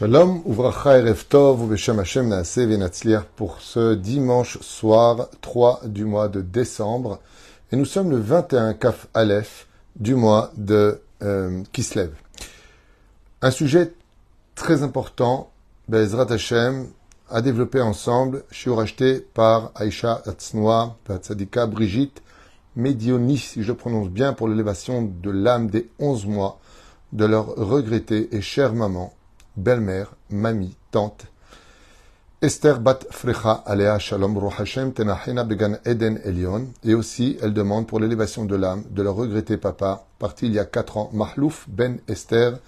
Shalom, Uvracha Erev Tov, Uveshem Hashem Naase Venatzliach pour ce dimanche soir 3 du mois de décembre. Et nous sommes le 21 Kaf Aleph du mois de euh, Kislev. Un sujet très important, Bezrat Hashem, à développer ensemble, suis racheté par Aïcha Atznoa, Tzadika Brigitte Médionis, si je prononce bien, pour l'élévation de l'âme des 11 mois de leur regrettée et chère maman, belle-mère, mamie, tante, Esther Bat Frecha Alea Shalom Hashem Tenachena Began Eden Elion. Et aussi, elle demande pour l'élévation de l'âme de leur regretter papa, parti il y a quatre ans, Mahlouf Ben Esther,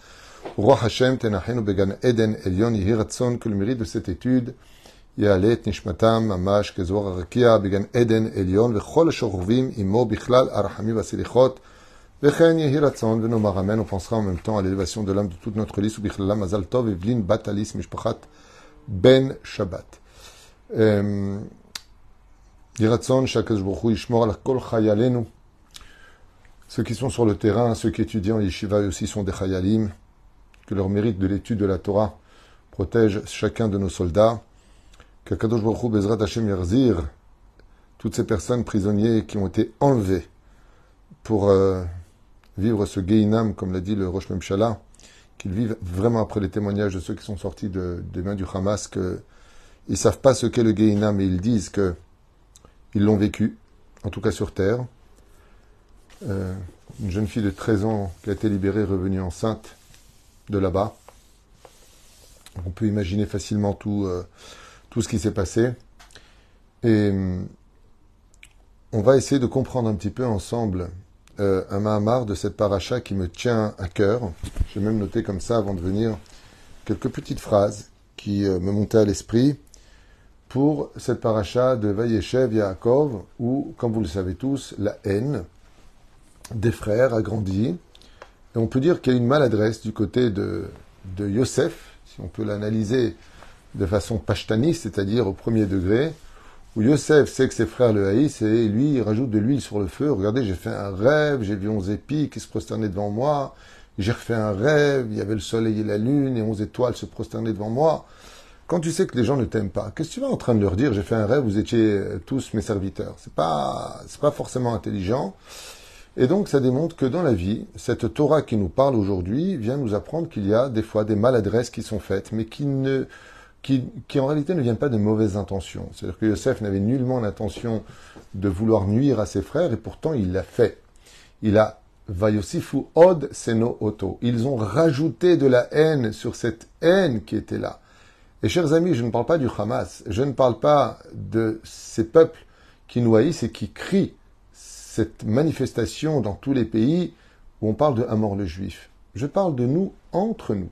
Roi Hashem Tenachenu Began Eden Elion, Yihiratson, que le mérite de cette étude, Nishmatam, Mamash, Kezor Arakia, Began Eden Elion, Vechol Shorvim, Imo Bichlal, Arahami Vasilichot, Vechen Venomar Amen, on pensera en même temps à l'élévation de l'âme de toute notre liste, Bichlala Mazal Tov, Evlin Batalis Mishpachat, Ben Shabbat. Yiratson, Shakash Baruch Ishmor, Kol Chayalenu. Ceux qui sont sur le terrain, ceux qui étudient en yeshiva aussi sont des chayalim. Que leur mérite de l'étude de la Torah protège chacun de nos soldats. Que Kadosh Baruch Bezrat Hashem Yerzir, toutes ces personnes prisonniers qui ont été enlevées pour euh, vivre ce Geinam, comme l'a dit le Rosh Memshala, qu'ils vivent vraiment après les témoignages de ceux qui sont sortis de, des mains du Hamas, qu'ils ne savent pas ce qu'est le Geinam, mais ils disent que ils l'ont vécu, en tout cas sur Terre. Euh, une jeune fille de 13 ans qui a été libérée, revenue enceinte de là-bas. On peut imaginer facilement tout, euh, tout ce qui s'est passé. Et on va essayer de comprendre un petit peu ensemble euh, un Mahamar de cette paracha qui me tient à cœur. J'ai même noté comme ça avant de venir quelques petites phrases qui euh, me montaient à l'esprit pour cette paracha de Vayeshev Yaakov où, comme vous le savez tous, la haine des frères a grandi. Et on peut dire qu'il y a une maladresse du côté de, de Yosef, si on peut l'analyser de façon pashtaniste, c'est-à-dire au premier degré, où Yosef sait que ses frères le haïssent et lui, il rajoute de l'huile sur le feu. Regardez, j'ai fait un rêve, j'ai vu onze épis qui se prosternaient devant moi. J'ai refait un rêve, il y avait le soleil et la lune et onze étoiles se prosternaient devant moi. Quand tu sais que les gens ne t'aiment pas, qu'est-ce que tu vas en train de leur dire? J'ai fait un rêve, vous étiez tous mes serviteurs. C'est pas, c'est pas forcément intelligent. Et donc, ça démontre que dans la vie, cette Torah qui nous parle aujourd'hui vient nous apprendre qu'il y a des fois des maladresses qui sont faites, mais qui ne, qui, qui en réalité ne viennent pas de mauvaises intentions. C'est-à-dire que Yosef n'avait nullement l'intention de vouloir nuire à ses frères, et pourtant il l'a fait. Il a Vayosifu od seno oto. Ils ont rajouté de la haine sur cette haine qui était là. Et chers amis, je ne parle pas du Hamas, je ne parle pas de ces peuples qui nous haïssent et qui crient cette manifestation dans tous les pays où on parle de mort le juif. Je parle de nous entre nous.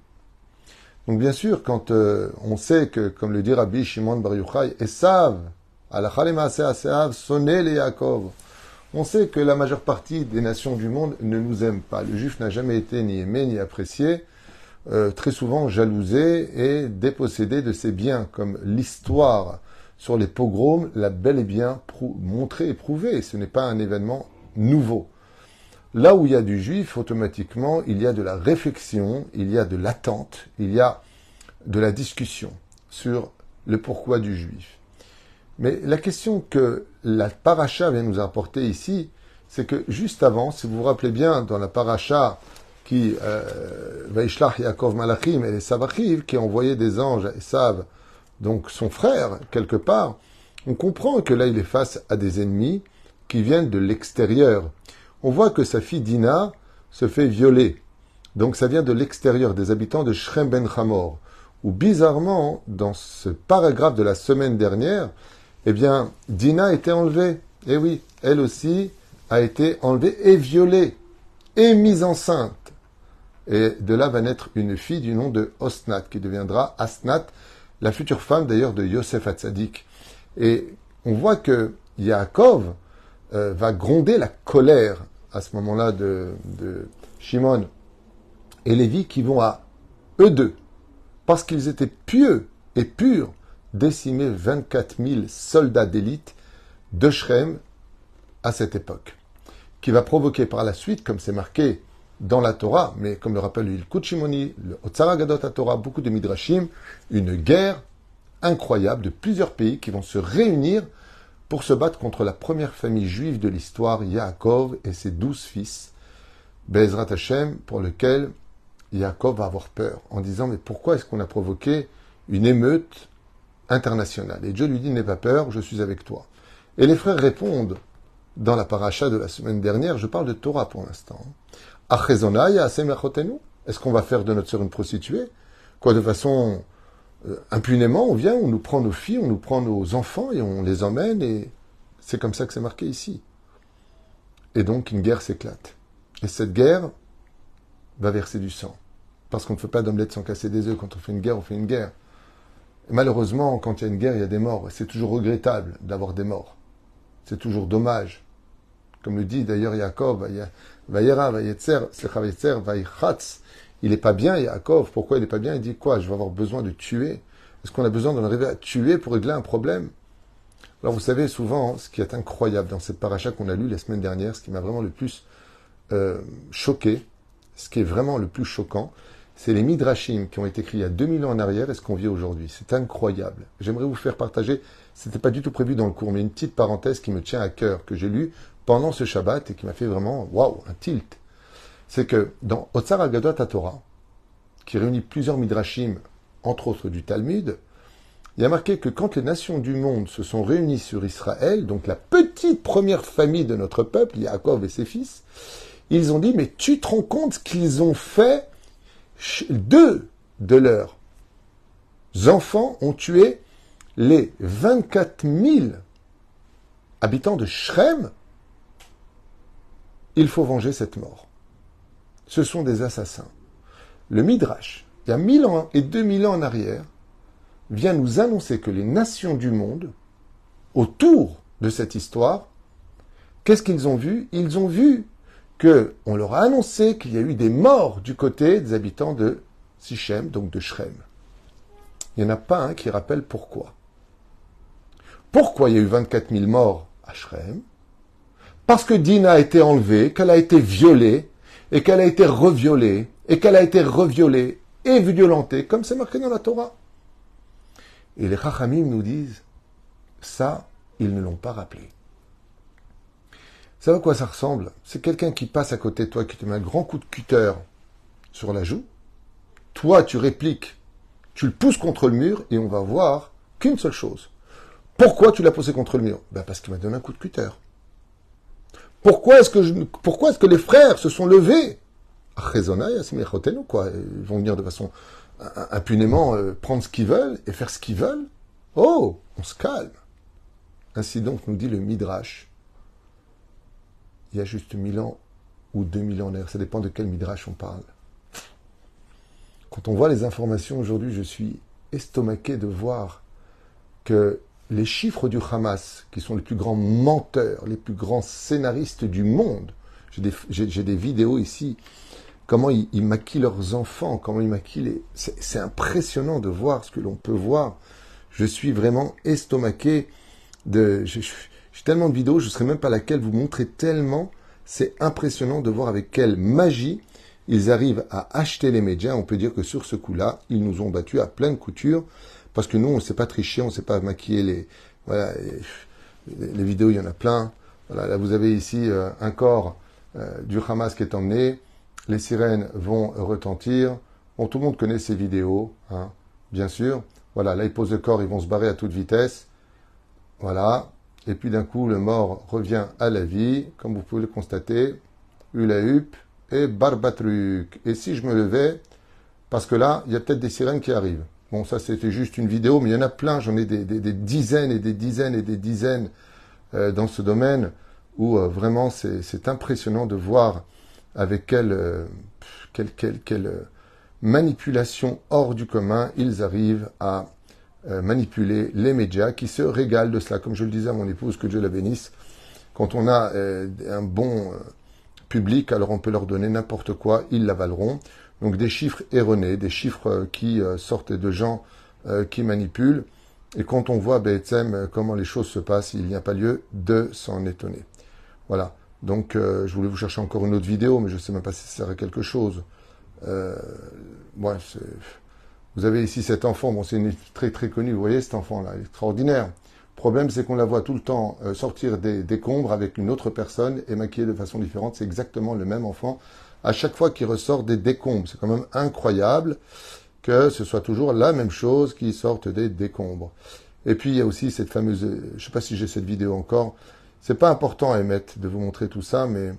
Donc bien sûr, quand euh, on sait que, comme le dit Rabbi Shimon Bar Yochai, Esav, sonné les Yaakov, on sait que la majeure partie des nations du monde ne nous aiment pas. Le juif n'a jamais été ni aimé ni apprécié, euh, très souvent jalousé et dépossédé de ses biens, comme l'histoire sur les pogroms l'a bel et bien montré et prouvé. Ce n'est pas un événement nouveau. Là où il y a du juif, automatiquement, il y a de la réflexion, il y a de l'attente, il y a de la discussion sur le pourquoi du juif. Mais la question que la paracha vient nous apporter ici, c'est que juste avant, si vous vous rappelez bien, dans la paracha qui euh, Vaishlach Yaakov Malachim et Savachiv, qui a envoyé des anges à Esav, donc son frère, quelque part, on comprend que là il est face à des ennemis qui viennent de l'extérieur on voit que sa fille Dina se fait violer. Donc ça vient de l'extérieur, des habitants de Shrem Ben Hamor. Ou bizarrement, dans ce paragraphe de la semaine dernière, eh bien, Dina a été enlevée. Eh oui, elle aussi a été enlevée et violée et mise enceinte. Et de là va naître une fille du nom de Osnat, qui deviendra Asnat, la future femme d'ailleurs de Yosef Hatzadik. Et on voit que Yaakov euh, va gronder la colère à ce moment-là de, Shimon et Lévi qui vont à eux deux, parce qu'ils étaient pieux et purs, décimer 24 000 soldats d'élite de Shrem à cette époque, qui va provoquer par la suite, comme c'est marqué dans la Torah, mais comme le rappelle le Kuchimoni, le Otsara Gadot Torah, beaucoup de Midrashim, une guerre incroyable de plusieurs pays qui vont se réunir pour se battre contre la première famille juive de l'histoire, Yaakov et ses douze fils, Bezrat Hashem, pour lequel Yaakov va avoir peur, en disant Mais pourquoi est-ce qu'on a provoqué une émeute internationale? Et Dieu lui dit N'aie pas peur, je suis avec toi. Et les frères répondent dans la paracha de la semaine dernière, je parle de Torah pour l'instant. Est-ce qu'on va faire de notre sœur une prostituée? Quoi, de façon euh, impunément, on vient, on nous prend nos filles, on nous prend nos enfants et on les emmène et c'est comme ça que c'est marqué ici. Et donc une guerre s'éclate. Et cette guerre va verser du sang. Parce qu'on ne fait pas d'omelette sans casser des œufs. Quand on fait une guerre, on fait une guerre. Et malheureusement, quand il y a une guerre, il y a des morts. C'est toujours regrettable d'avoir des morts. C'est toujours dommage. Comme le dit d'ailleurs Yaakov, Vayera, Vayetzer, Vaychatz. Il n'est pas bien, Yaakov. Pourquoi il n'est pas bien? Il dit quoi Je vais avoir besoin de tuer? Est-ce qu'on a besoin d'en arriver à tuer pour régler un problème? Alors vous savez, souvent, ce qui est incroyable dans cette paracha qu'on a lu la semaine dernière, ce qui m'a vraiment le plus euh, choqué, ce qui est vraiment le plus choquant, c'est les midrashim qui ont été écrits il y a 2000 ans en arrière et ce qu'on vit aujourd'hui. C'est incroyable. J'aimerais vous faire partager, c'était pas du tout prévu dans le cours, mais une petite parenthèse qui me tient à cœur, que j'ai lu pendant ce Shabbat et qui m'a fait vraiment, waouh, un tilt. C'est que dans Otsar Agadot Torah, qui réunit plusieurs midrashim, entre autres du Talmud, il y a marqué que quand les nations du monde se sont réunies sur Israël, donc la petite première famille de notre peuple, Yaakov et ses fils, ils ont dit, mais tu te rends compte qu'ils ont fait deux de leurs enfants ont tué les 24 000 habitants de Shrem il faut venger cette mort. Ce sont des assassins. Le Midrash, il y a mille ans et deux mille ans en arrière, vient nous annoncer que les nations du monde, autour de cette histoire, qu'est-ce qu'ils ont vu? Ils ont vu que on leur a annoncé qu'il y a eu des morts du côté des habitants de Sichem, donc de Shrem. Il n'y en a pas un qui rappelle pourquoi. Pourquoi il y a eu 24 000 morts à Shrem? Parce que Dina a été enlevée, qu'elle a été violée, et qu'elle a été reviolée, et qu'elle a été reviolée et violentée, comme c'est marqué dans la Torah. Et les Chachamim nous disent, ça, ils ne l'ont pas rappelé. Ça à quoi ça ressemble? C'est quelqu'un qui passe à côté de toi, qui te met un grand coup de cutter sur la joue. Toi, tu répliques, tu le pousses contre le mur, et on va voir qu'une seule chose. Pourquoi tu l'as poussé contre le mur? Ben Parce qu'il m'a donné un coup de cutter. Pourquoi est-ce que, je, pourquoi est-ce que les frères se sont levés? Quoi. Ils vont venir de façon impunément euh, prendre ce qu'ils veulent et faire ce qu'ils veulent. Oh, on se calme. Ainsi donc nous dit le Midrash. Il y a juste mille ans ou deux mille ans ça dépend de quel Midrash on parle. Quand on voit les informations aujourd'hui, je suis estomaqué de voir que les chiffres du Hamas, qui sont les plus grands menteurs, les plus grands scénaristes du monde, j'ai des, vidéos ici, comment ils, maquillent leurs enfants, comment ils maquillent les... C'est impressionnant de voir ce que l'on peut voir. Je suis vraiment estomaqué de... J'ai tellement de vidéos, je ne saurais même pas laquelle vous montrer tellement. C'est impressionnant de voir avec quelle magie ils arrivent à acheter les médias. On peut dire que sur ce coup-là, ils nous ont battus à pleine couture. Parce que nous, on ne sait pas tricher, on ne sait pas maquiller les, voilà, les, vidéos, il y en a plein. Voilà, là, vous avez ici euh, un corps euh, du Hamas qui est emmené. Les sirènes vont retentir. Bon, tout le monde connaît ces vidéos, hein, bien sûr. Voilà, là, ils posent le corps, ils vont se barrer à toute vitesse. Voilà. Et puis d'un coup, le mort revient à la vie, comme vous pouvez le constater. Ulahup et barbatruc. Et si je me levais, parce que là, il y a peut-être des sirènes qui arrivent. Bon, ça c'était juste une vidéo, mais il y en a plein, j'en ai des, dizaines et des dizaines et des dizaines euh, dans ce domaine où euh, vraiment c'est impressionnant de voir avec quelle, euh, manipulation hors du commun ils arrivent à manipuler les médias qui se régalent de cela. Comme je le disais à mon épouse, que Dieu la bénisse, quand on a un bon public, alors on peut leur donner n'importe quoi, ils l'avaleront. Donc des chiffres erronés, des chiffres euh, qui euh, sortent de gens euh, qui manipulent. Et quand on voit BSM comment les choses se passent, il n'y a pas lieu de s'en étonner. Voilà. Donc, je voulais vous chercher encore une autre vidéo, mais je ne sais même pas si ça sert à quelque chose. Vous avez ici cet enfant, bon, c'est une très très connue, vous voyez cet enfant-là, extraordinaire. Le problème, c'est qu'on la voit tout le temps sortir des décombres avec une autre personne et maquiller de façon différente. C'est exactement le même enfant à chaque fois qu'il ressort des décombres. C'est quand même incroyable que ce soit toujours la même chose qui sorte des décombres. Et puis il y a aussi cette fameuse, je ne sais pas si j'ai cette vidéo encore. C'est pas important, Emmett, de vous montrer tout ça, mais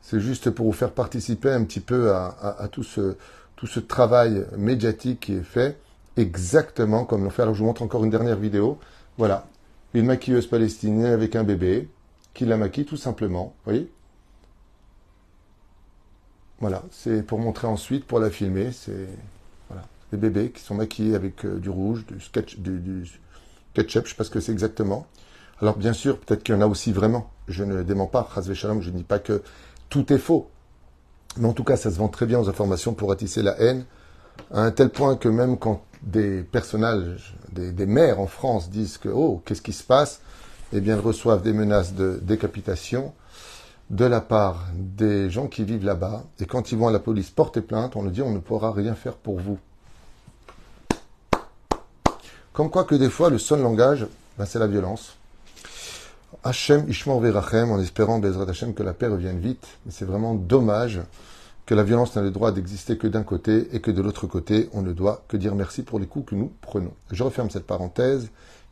c'est juste pour vous faire participer un petit peu à, tout ce travail médiatique qui est fait, exactement comme l'ont fait. Alors je vous montre encore une dernière vidéo. Voilà, une maquilleuse palestinienne avec un bébé qui la maquille tout simplement. Vous voyez? Voilà, c'est pour montrer ensuite, pour la filmer. C'est voilà, des bébés qui sont maquillés avec euh, du rouge, du, sketch, du, ketchup, je sais pas ce que c'est exactement. Alors bien sûr, peut-être qu'il y en a aussi vraiment. Je ne dément pas, Shalom, je ne dis pas que tout est faux. Mais en tout cas, ça se vend très bien aux informations pour attisser la haine, à un tel point que même quand des personnages, des, des maires en France disent que, oh, qu'est-ce qui se passe? Eh bien, ils reçoivent des menaces de décapitation de la part des gens qui vivent là-bas. Et quand ils vont à la police porter plainte, on leur dit, on ne pourra rien faire pour vous. Comme quoi que des fois, le seul langage, ben, c'est la violence. Hachem Ishmor Verachem, en espérant Bezrat Hachem que la paix revienne vite. C'est vraiment dommage que la violence n'a le droit d'exister que d'un côté et que de l'autre côté, on ne doit que dire merci pour les coups que nous prenons. Je referme cette parenthèse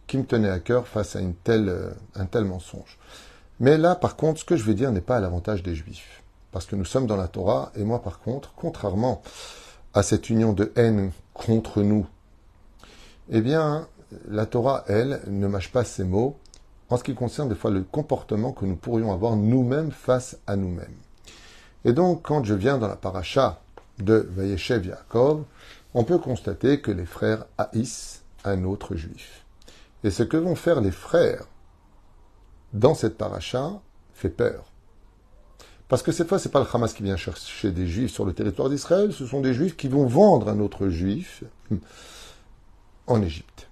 qui me tenait à cœur face à euh, un tel mensonge. Mais là, par contre, ce que je vais dire n'est pas à l'avantage des Juifs. Parce que nous sommes dans la Torah, et moi, par contre, contrairement à cette union de haine contre nous eh bien, la Torah, elle, ne mâche pas ses mots en ce qui concerne des fois le comportement que nous pourrions avoir nous-mêmes face à nous-mêmes. Et donc, quand je viens dans la paracha de Vayeshev Yaakov, on peut constater que les frères haïssent un autre juif. Et ce que vont faire les frères dans cette paracha fait peur. Parce que cette fois, c'est pas le Hamas qui vient chercher des juifs sur le territoire d'Israël, ce sont des juifs qui vont vendre un autre juif en Égypte.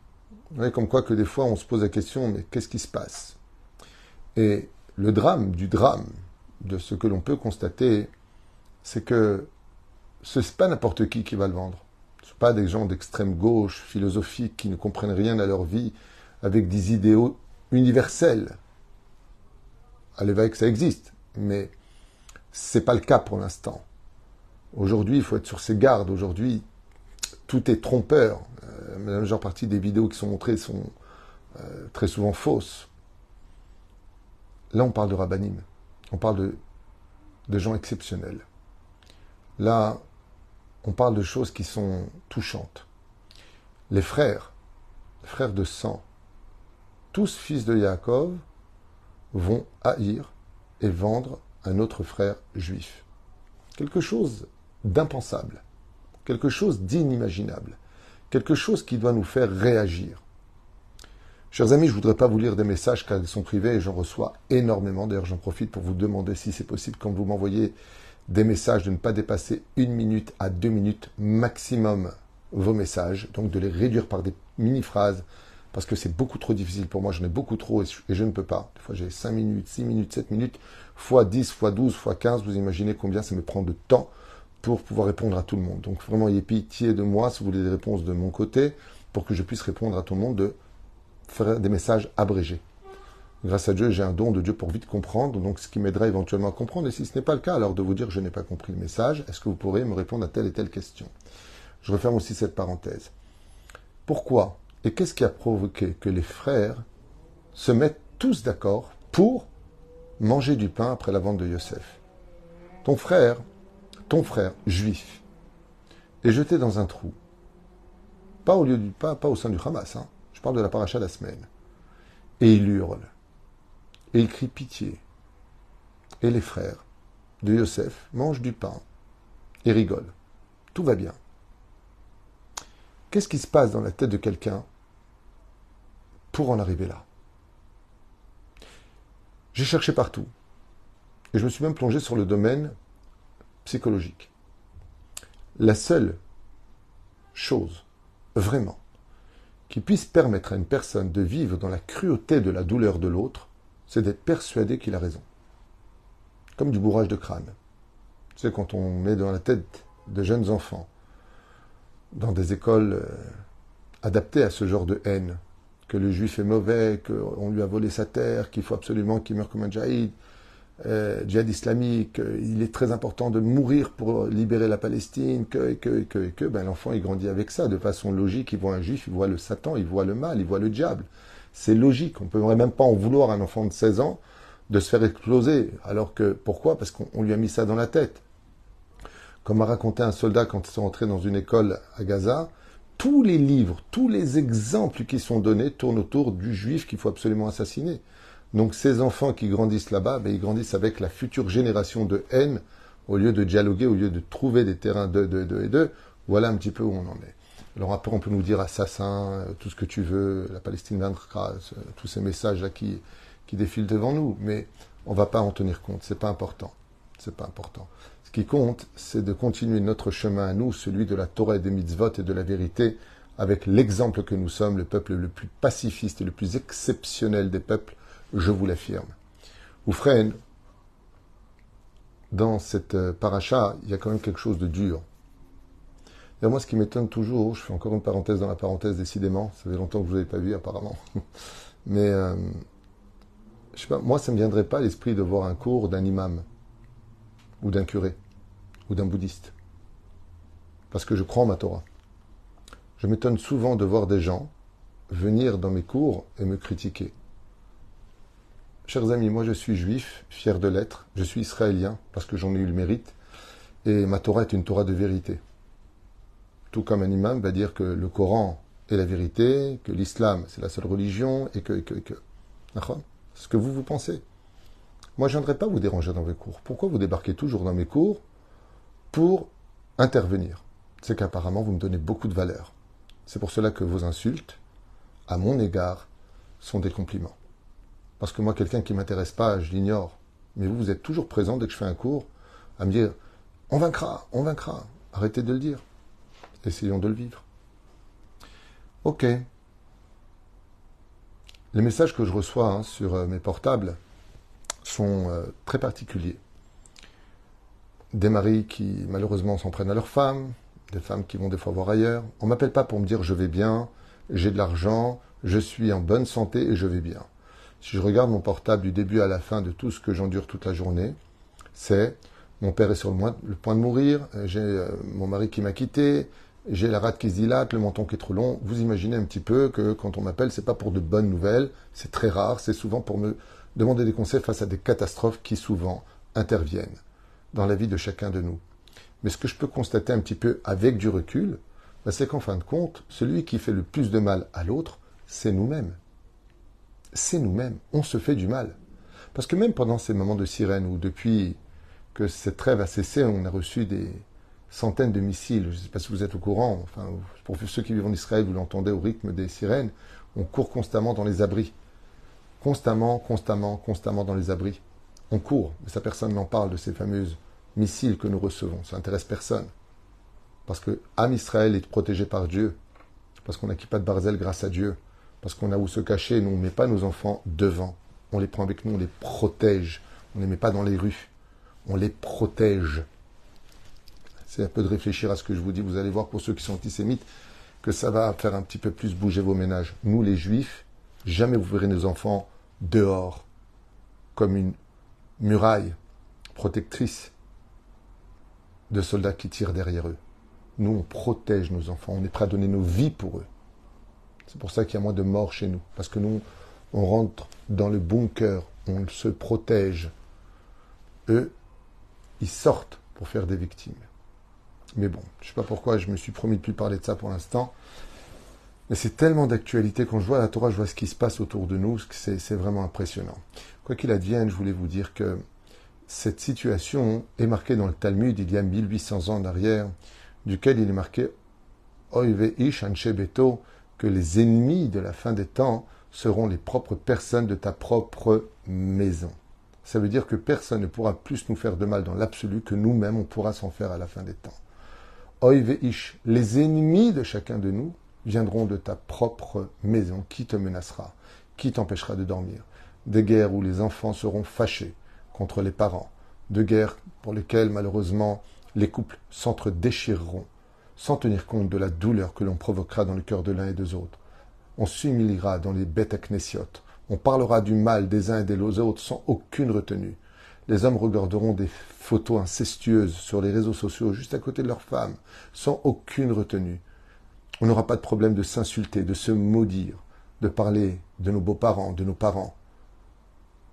Vous voyez, comme quoi que des fois on se pose la question, mais qu'est-ce qui se passe? Et le drame du drame de ce que l'on peut constater, c'est que ce n'est pas n'importe qui qui va le vendre. Ce pas des gens d'extrême gauche, philosophiques, qui ne comprennent rien à leur vie, avec des idéaux universels. Allez, va que ça existe, mais c'est pas le cas pour l'instant. Aujourd'hui, il faut être sur ses gardes. Aujourd'hui, tout est trompeur la majeure partie des vidéos qui sont montrées sont euh, très souvent fausses. Là, on parle de rabbinim. On parle de, gens exceptionnels. Là, on parle de choses qui sont touchantes. Les frères, les frères de sang, tous fils de Yaakov, vont haïr et vendre un autre frère juif. Quelque chose d'impensable, quelque chose d'inimaginable quelque chose qui doit nous faire réagir. Chers amis, je ne voudrais pas vous lire des messages car ils sont privés et j'en reçois énormément. D'ailleurs, j'en profite pour vous demander si c'est possible quand vous m'envoyez des messages de ne pas dépasser une minute à deux minutes maximum vos messages, donc de les réduire par des mini-phrases parce que c'est beaucoup trop difficile pour moi, j'en ai beaucoup trop et je ne peux pas. Des fois j'ai 5 minutes, 6 minutes, 7 minutes, fois 10, fois 12, fois 15, vous imaginez combien ça me prend de temps pour pouvoir répondre à tout le monde. Donc vraiment, ayez pitié de moi si vous voulez des réponses de mon côté, pour que je puisse répondre à tout le monde, de faire des messages abrégés. Grâce à Dieu, j'ai un don de Dieu pour vite comprendre, donc ce qui m'aidera éventuellement à comprendre. Et si ce n'est pas le cas, alors de vous dire je n'ai pas compris le message, est-ce que vous pourrez me répondre à telle et telle question? Je referme aussi cette parenthèse. Pourquoi? Et qu'est-ce qui a provoqué que les frères se mettent tous d'accord pour manger du pain après la vente de Yosef? Ton frère, ton frère juif est jeté dans un trou, pas au, lieu du, pas, pas au sein du Hamas, hein. je parle de la paracha de la semaine, et il hurle, et il crie pitié, et les frères de Yosef mangent du pain et rigolent. Tout va bien. Qu'est-ce qui se passe dans la tête de quelqu'un pour en arriver là J'ai cherché partout. Et je me suis même plongé sur le domaine psychologique. La seule chose, vraiment, qui puisse permettre à une personne de vivre dans la cruauté de la douleur de l'autre, c'est d'être persuadé qu'il a raison. comme du bourrage de crâne. Sais, quand on met dans la tête de jeunes enfants, dans des écoles euh, adaptées à ce genre de haine, que le juif est mauvais, qu'on lui a volé sa terre, qu'il faut absolument qu'il meure comme un djihad, euh, djihad islamique, euh, il est très important de mourir pour libérer la Palestine, que, que, que, que, ben l'enfant il grandit avec ça, de façon logique, il voit un juif, il voit le Satan, il voit le mal, il voit le diable. C'est logique, on ne peut même pas en vouloir à un enfant de 16 ans de se faire exploser. Alors que, pourquoi? Parce qu'on lui a mis ça dans la tête. Comme a raconté un soldat quand ils sont entrés dans une école à Gaza, tous les livres, tous les exemples qui sont donnés tournent autour du juif qu'il faut absolument assassiner. Donc ces enfants qui grandissent là-bas, ben, ils grandissent avec la future génération de haine, au lieu de dialoguer, au lieu de trouver des terrains de, de, de et de. Voilà un petit peu où on en est. Alors après, on peut nous dire assassin, euh, tout ce que tu veux, la Palestine viendra, tous ces messages-là qui, qui défilent devant nous, mais on ne va pas en tenir compte, c'est pas important. C'est pas important. Ce qui compte, c'est de continuer notre chemin à nous, celui de la Torah et des mitzvot et de la vérité, avec l'exemple que nous sommes, le peuple le plus pacifiste et le plus exceptionnel des peuples, je vous l'affirme. Oufren, dans cette euh, paracha, il y a quand même quelque chose de dur. Et moi, ce qui m'étonne toujours, je fais encore une parenthèse dans la parenthèse, décidément, ça fait longtemps que ne vous avais pas vu apparemment, mais euh, sais pas, moi, ça ne me viendrait pas à l'esprit de voir un cours d'un imam, ou d'un curé, ou d'un bouddhiste, parce que je crois en ma Torah. Je m'étonne souvent de voir des gens venir dans mes cours et me critiquer. Chers amis, moi je suis juif, fier de l'être, je suis israélien parce que j'en ai eu le mérite, et ma Torah est une Torah de vérité. Tout comme un imam va dire que le Coran est la vérité, que l'islam c'est la seule religion, et que, que, que. Ce que vous vous pensez. Moi je ne viendrai pas vous déranger dans mes cours. Pourquoi vous débarquez toujours dans mes cours pour intervenir? C'est qu'apparemment vous me donnez beaucoup de valeur. C'est pour cela que vos insultes, à mon égard, sont des compliments. Parce que moi, quelqu'un qui ne m'intéresse pas, je l'ignore. Mais vous, vous êtes toujours présent dès que je fais un cours à me dire on vaincra, on vaincra. Arrêtez de le dire. Essayons de le vivre. Ok. Les messages que je reçois hein, sur euh, mes portables sont euh, très particuliers. Des maris qui malheureusement s'en prennent à leurs femmes, des femmes qui vont des fois voir ailleurs. On ne m'appelle pas pour me dire je vais bien, j'ai de l'argent, je suis en bonne santé et je vais bien. Si je regarde mon portable du début à la fin de tout ce que j'endure toute la journée, c'est mon père est sur le, point de mourir, j'ai euh, mon mari qui m'a quitté, j'ai la rate qui se dilate, le menton qui est trop long. Vous imaginez un petit peu que quand on m'appelle, c'est pas pour de bonnes nouvelles, c'est très rare, c'est souvent pour me demander des conseils face à des catastrophes qui souvent interviennent dans la vie de chacun de nous. Mais ce que je peux constater un petit peu avec du recul, bah, c'est qu'en fin de compte, celui qui fait le plus de mal à l'autre, c'est nous-mêmes c'est nous-mêmes. On se fait du mal. Parce que même pendant ces moments de sirène, où depuis que cette trêve a cessé, on a reçu des centaines de missiles, je ne sais pas si vous êtes au courant, enfin, pour ceux qui vivent en Israël, vous l'entendez au rythme des sirènes, on court constamment dans les abris. Constamment, constamment, constamment dans les abris. On court, mais ça personne n'en parle de ces fameuses missiles que nous recevons. Ça n'intéresse personne. Parce que Am Israël est protégé par Dieu. Parce qu'on n'a pas de barzel grâce à Dieu parce qu'on a où se cacher, nous on ne met pas nos enfants devant. On les prend avec nous, on les protège. On ne les met pas dans les rues. On les protège. C'est un peu de réfléchir à ce que je vous dis. Vous allez voir pour ceux qui sont antisémites que ça va faire un petit peu plus bouger vos ménages. Nous les juifs, jamais vous verrez nos enfants dehors comme une muraille protectrice de soldats qui tirent derrière eux. Nous, on protège nos enfants, on est prêt à donner nos vies pour eux. C'est pour ça qu'il y a moins de morts chez nous. Parce que nous, on rentre dans le bunker, on se protège. Eux, ils sortent pour faire des victimes. Mais bon, je ne sais pas pourquoi je me suis promis de plus parler de ça pour l'instant. Mais c'est tellement d'actualité. Quand je vois la Torah, je vois ce qui se passe autour de nous. C'est vraiment impressionnant. Quoi qu'il advienne, je voulais vous dire que cette situation est marquée dans le Talmud il y a 1800 ans en arrière, duquel il est marqué Oive ish beto, que les ennemis de la fin des temps seront les propres personnes de ta propre maison. Ça veut dire que personne ne pourra plus nous faire de mal dans l'absolu que nous-mêmes on pourra s'en faire à la fin des temps. Oiveish, les ennemis de chacun de nous viendront de ta propre maison. Qui te menacera Qui t'empêchera de dormir Des guerres où les enfants seront fâchés contre les parents, de guerre pour lesquelles malheureusement les couples s'entre-déchireront sans tenir compte de la douleur que l'on provoquera dans le cœur de l'un et des autres. On s'humiliera dans les bêtes à on parlera du mal des uns et des autres sans aucune retenue. Les hommes regarderont des photos incestueuses sur les réseaux sociaux juste à côté de leurs femmes, sans aucune retenue. On n'aura pas de problème de s'insulter, de se maudire, de parler de nos beaux-parents, de nos parents,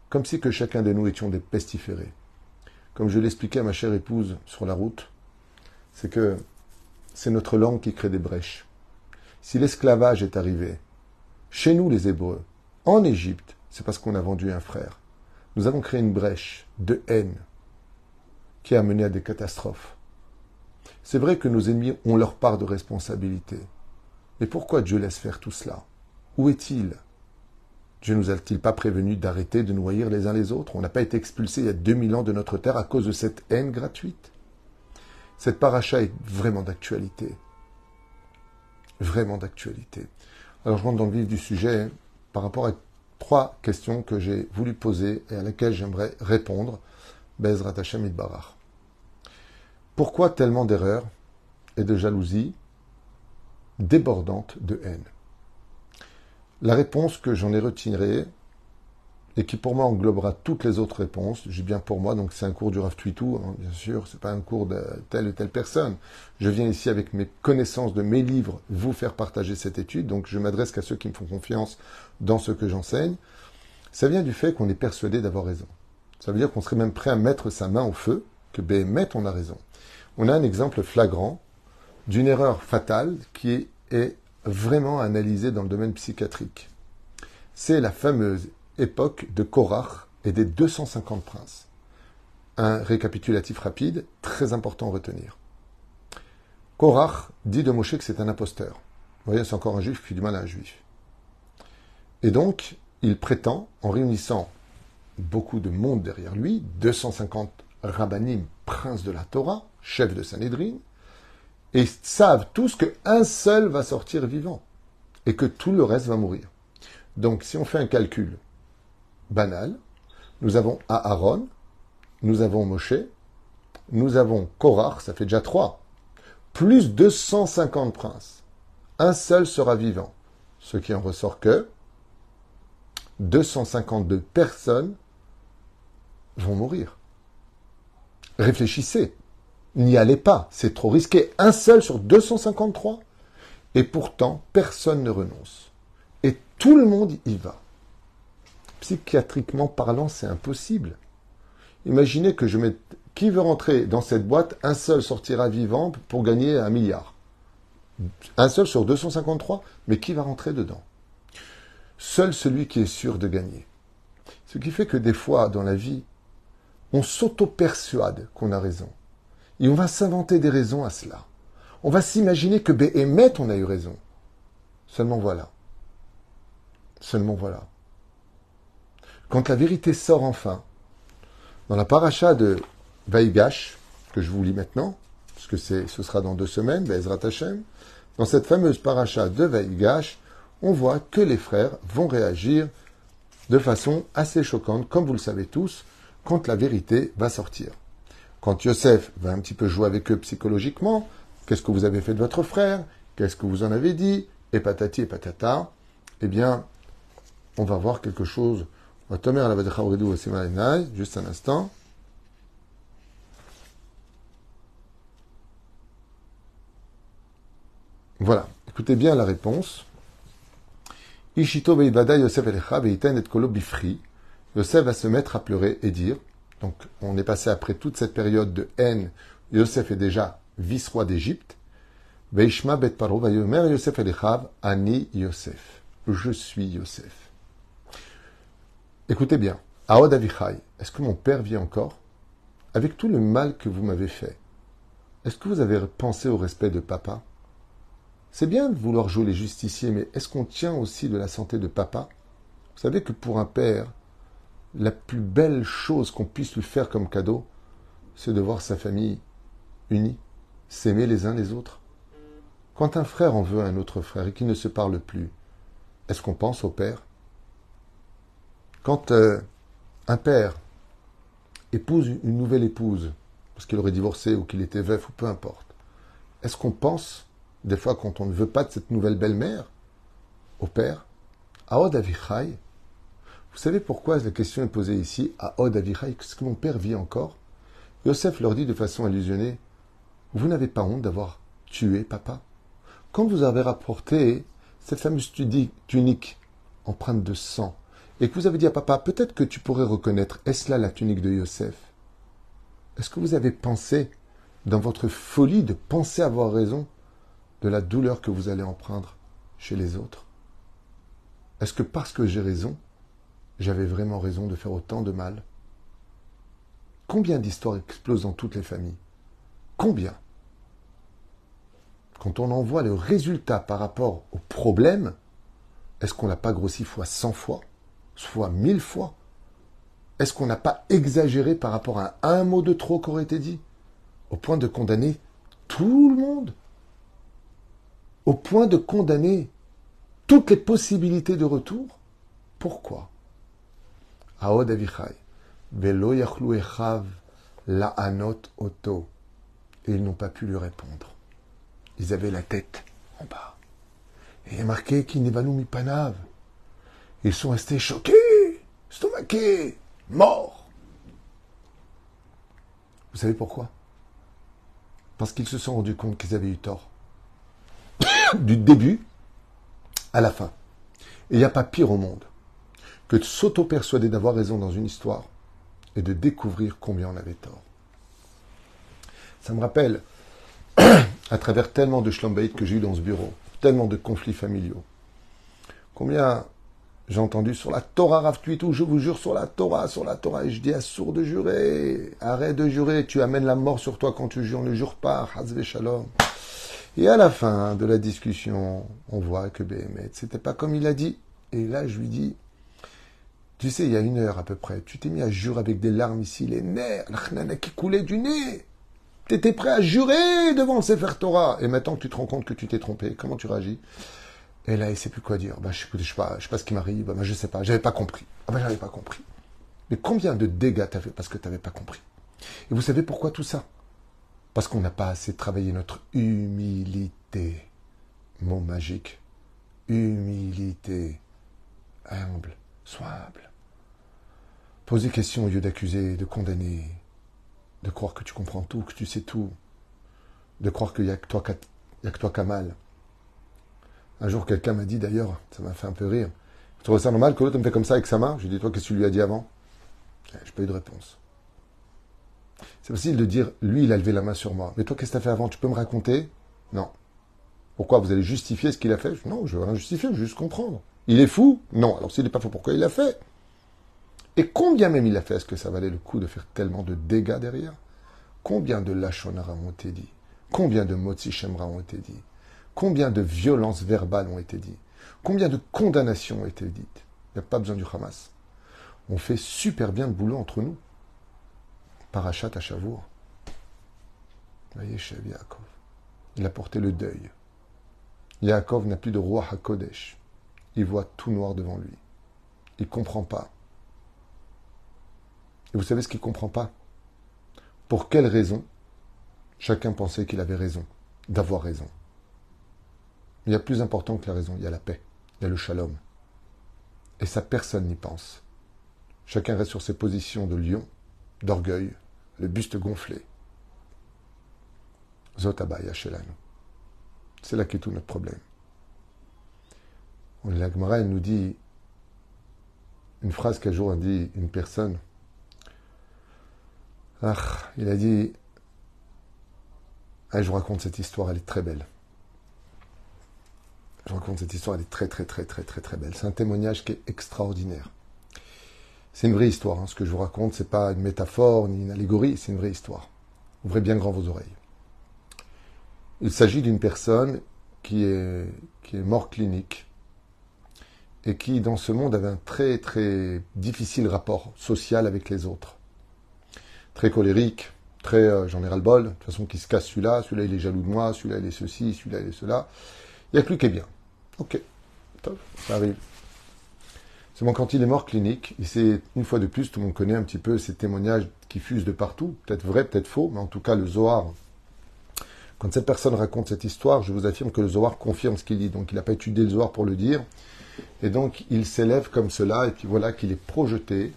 comme si que chacun de nous étions des pestiférés. Comme je l'expliquais à ma chère épouse sur la route, c'est que c'est notre langue qui crée des brèches. Si l'esclavage est arrivé, chez nous les Hébreux, en Égypte, c'est parce qu'on a vendu un frère. Nous avons créé une brèche de haine qui a mené à des catastrophes. C'est vrai que nos ennemis ont leur part de responsabilité. Mais pourquoi Dieu laisse faire tout cela? Où est-il? Dieu nous a-t-il pas prévenu d'arrêter de noyer les uns les autres? On n'a pas été expulsés il y a 2000 ans de notre terre à cause de cette haine gratuite? Cette paracha est vraiment d'actualité. Vraiment d'actualité. Alors je rentre dans le vif du sujet par rapport à trois questions que j'ai voulu poser et à laquelle j'aimerais répondre. Bezrat Hashem Barach. Pourquoi tellement d'erreurs et de jalousie débordante de haine La réponse que j'en ai retirée et qui pour moi englobera toutes les autres réponses. J'ai bien pour moi, donc c'est un cours du Rav Twitou, hein, bien sûr, c'est pas un cours de telle ou telle personne. Je viens ici avec mes connaissances de mes livres vous faire partager cette étude, donc je m'adresse qu'à ceux qui me font confiance dans ce que j'enseigne. Ça vient du fait qu'on est persuadé d'avoir raison. Ça veut dire qu'on serait même prêt à mettre sa main au feu, que Béhémet, on a raison. On a un exemple flagrant d'une erreur fatale qui est vraiment analysée dans le domaine psychiatrique. C'est la fameuse époque de Korach et des 250 princes. Un récapitulatif rapide, très important à retenir. Korach dit de Moshe que c'est un imposteur. Vous voyez, c'est encore un juif qui fait du mal à un juif. Et donc, il prétend, en réunissant beaucoup de monde derrière lui, 250 rabbanim, princes de la Torah, chefs de Sanhedrin, et savent tous qu'un seul va sortir vivant et que tout le reste va mourir. Donc, si on fait un calcul, banal. Nous avons Aaron, nous avons Moshe, nous avons Korach, ça fait déjà trois, plus 250 princes. Un seul sera vivant. Ce qui en ressort que 252 personnes vont mourir. Réfléchissez. N'y allez pas, c'est trop risqué. Un seul sur 253. Et pourtant, personne ne renonce. Et tout le monde y va psychiatriquement parlant, c'est impossible. Imaginez que je mette. Qui veut rentrer dans cette boîte Un seul sortira vivant pour gagner un milliard. Un seul sur 253 Mais qui va rentrer dedans? Seul celui qui est sûr de gagner. Ce qui fait que des fois, dans la vie, on s'auto-persuade qu'on a raison. Et on va s'inventer des raisons à cela. On va s'imaginer que Béhémet, on a eu raison. Seulement voilà. Seulement voilà. Quand la vérité sort enfin, dans la paracha de Vaïgash, que je vous lis maintenant, parce que ce sera dans deux semaines, Bezrat Hashem, dans cette fameuse paracha de Vaïgash, on voit que les frères vont réagir de façon assez choquante, comme vous le savez tous, quand la vérité va sortir. Quand Yosef va un petit peu jouer avec eux psychologiquement, qu'est-ce que vous avez fait de votre frère? Qu'est-ce que vous en avez dit? Et patati et patata, eh bien, on va voir quelque chose Juste un instant. Voilà. Écoutez bien la réponse. Ishito Yosef va se mettre à pleurer et dire, donc on est passé après toute cette période de haine, Yosef est déjà vice-roi d'Égypte. Veishma bet paro Yosef ani Yosef. Je suis Yosef. Écoutez bien, Aod Avichai, est-ce que mon père vit encore? Avec tout le mal que vous m'avez fait, est-ce que vous avez pensé au respect de papa? C'est bien de vouloir jouer les justiciers, mais est-ce qu'on tient aussi de la santé de papa? Vous savez que pour un père, la plus belle chose qu'on puisse lui faire comme cadeau, c'est de voir sa famille unie, s'aimer les uns les autres. Quand un frère en veut un autre frère et qu'il ne se parle plus, est-ce qu'on pense au père? Quand euh, un père épouse une nouvelle épouse, parce qu'il aurait divorcé ou qu'il était veuf ou peu importe, est-ce qu'on pense, des fois quand on ne veut pas de cette nouvelle belle-mère, au père, à Od Avichai Vous savez pourquoi la question est posée ici, à Od Avichai? Est-ce que mon père vit encore. Yosef leur dit de façon allusionnée, vous n'avez pas honte d'avoir tué papa Quand vous avez rapporté cette fameuse tunique empreinte de sang, et que vous avez dit à papa, peut-être que tu pourrais reconnaître, est-ce là la tunique de Yosef Est-ce que vous avez pensé, dans votre folie, de penser avoir raison de la douleur que vous allez emprunter chez les autres? Est-ce que parce que j'ai raison, j'avais vraiment raison de faire autant de mal. Combien d'histoires explosent dans toutes les familles? Combien? Quand on en voit le résultat par rapport au problème, est-ce qu'on l'a pas grossi fois 100 fois? Soit mille fois? Est-ce qu'on n'a pas exagéré par rapport à un mot de trop qui aurait été dit? Au point de condamner tout le monde? Au point de condamner toutes les possibilités de retour? Pourquoi? Aod Avichai, Oto. Et ils n'ont pas pu lui répondre. Ils avaient la tête en bas. Et il est marqué mi Panav. Ils sont restés choqués, stomaqués, morts. Vous savez pourquoi? Parce qu'ils se sont rendus compte qu'ils avaient eu tort. du début à la fin. Et il n'y a pas pire au monde que de s'auto-persuader d'avoir raison dans une histoire et de découvrir combien on avait tort. Ça me rappelle, à travers tellement de schlambaïd que j'ai eu dans ce bureau, tellement de conflits familiaux, combien j'ai entendu sur la Torah Rav tout, je vous jure sur la Torah, sur la Torah. Et je dis à sourd de jurer, arrête de jurer, tu amènes la mort sur toi quand tu jures, ne jure pas, Hazve Shalom. Et à la fin de la discussion, on voit que Béhémet, c'était pas comme il a dit. Et là, je lui dis, tu sais, il y a une heure à peu près, tu t'es mis à jurer avec des larmes ici, les nerfs, la qui coulait du nez. Tu étais prêt à jurer devant le Sefer Torah. Et maintenant que tu te rends compte que tu t'es trompé, comment tu réagis? Et là, il sait plus quoi dire. Bah, je, ne sais pas, je sais pas ce qui m'arrive. Bah, je sais pas, j'avais pas compris. Ah bah, j'avais pas compris. Mais combien de dégâts t'as fait parce que tu n'avais pas compris? Et vous savez pourquoi tout ça? Parce qu'on n'a pas assez travaillé notre humilité. Mot magique. Humilité. Humble. Sois humble. Poser question au lieu d'accuser, de condamner, de croire que tu comprends tout, que tu sais tout, de croire qu'il n'y a que toi, qu'à mal. Un jour, quelqu'un m'a dit d'ailleurs, ça m'a fait un peu rire. Tu trouves ça normal que l'autre me fait comme ça avec sa main? J'ai dit, toi, qu'est-ce que tu lui as dit avant? Je n'ai pas eu de réponse. C'est facile de dire, lui, il a levé la main sur moi. Mais toi, qu'est-ce que tu as fait avant? Tu peux me raconter? Non. Pourquoi? Vous allez justifier ce qu'il a fait? Non, je ne veux rien justifier, je veux juste comprendre. Il est fou? Non. Alors s'il n'est pas fou, pourquoi il l'a fait? Et combien même il l'a fait Est-ce que ça valait le coup de faire tellement de dégâts derrière? Combien de lachonara ont été dit Combien de motzi shemra ont été dit Combien de violences verbales ont été dites? Combien de condamnations ont été dites? Il n'y a pas besoin du Hamas. On fait super bien le boulot entre nous. Parachat à Chavour. Voyez, Yaakov. Il a porté le deuil. Yaakov n'a plus de roi HaKodesh. Il voit tout noir devant lui. Il ne comprend pas. Et vous savez ce qu'il ne comprend pas? Pour quelle raison chacun pensait qu'il avait raison, d'avoir raison? Il y a plus important que la raison, il y a la paix, il y a le shalom. Et ça, personne n'y pense. Chacun reste sur ses positions de lion, d'orgueil, le buste gonflé. Zotabaya Shelanu. C'est là qu'est tout notre problème. La Gemara, elle nous dit une phrase qu'un jour a dit une personne. Ah, il a dit ah, Je vous raconte cette histoire, elle est très belle. Je raconte cette histoire, elle est très très très très très très belle. C'est un témoignage qui est extraordinaire. C'est une vraie histoire. Hein. Ce que je vous raconte, c'est pas une métaphore ni une allégorie, c'est une vraie histoire. Ouvrez bien grand vos oreilles. Il s'agit d'une personne qui est, qui est mort clinique et qui, dans ce monde, avait un très très difficile rapport social avec les autres. Très colérique, très euh, j'en ai ras le bol, de toute façon qui se casse celui-là, celui-là il est jaloux de moi, celui-là il est ceci, celui-là il est cela. Il n'y a plus qu'est bien. Ok, ça arrive. Seulement quand il est mort clinique, et c'est une fois de plus, tout le monde connaît un petit peu ces témoignages qui fusent de partout, peut-être vrai, peut-être faux, mais en tout cas le Zohar. Quand cette personne raconte cette histoire, je vous affirme que le Zohar confirme ce qu'il dit. Donc il n'a pas étudié le Zohar pour le dire. Et donc il s'élève comme cela, et puis voilà qu'il est projeté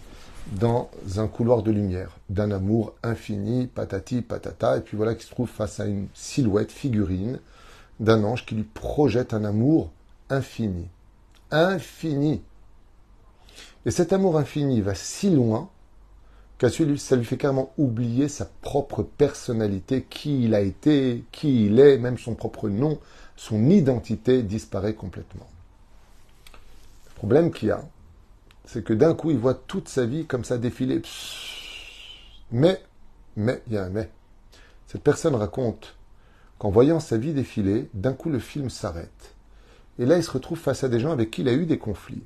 dans un couloir de lumière, d'un amour infini, patati, patata, et puis voilà qu'il se trouve face à une silhouette, figurine, d'un ange qui lui projette un amour infini. Infini. Et cet amour infini va si loin qu'à ça lui fait carrément oublier sa propre personnalité, qui il a été, qui il est, même son propre nom, son identité disparaît complètement. Le problème qu'il y a, c'est que d'un coup, il voit toute sa vie comme ça défiler. Mais, mais, il y a un mais. Cette personne raconte qu'en voyant sa vie défiler, d'un coup, le film s'arrête. Et là, il se retrouve face à des gens avec qui il a eu des conflits.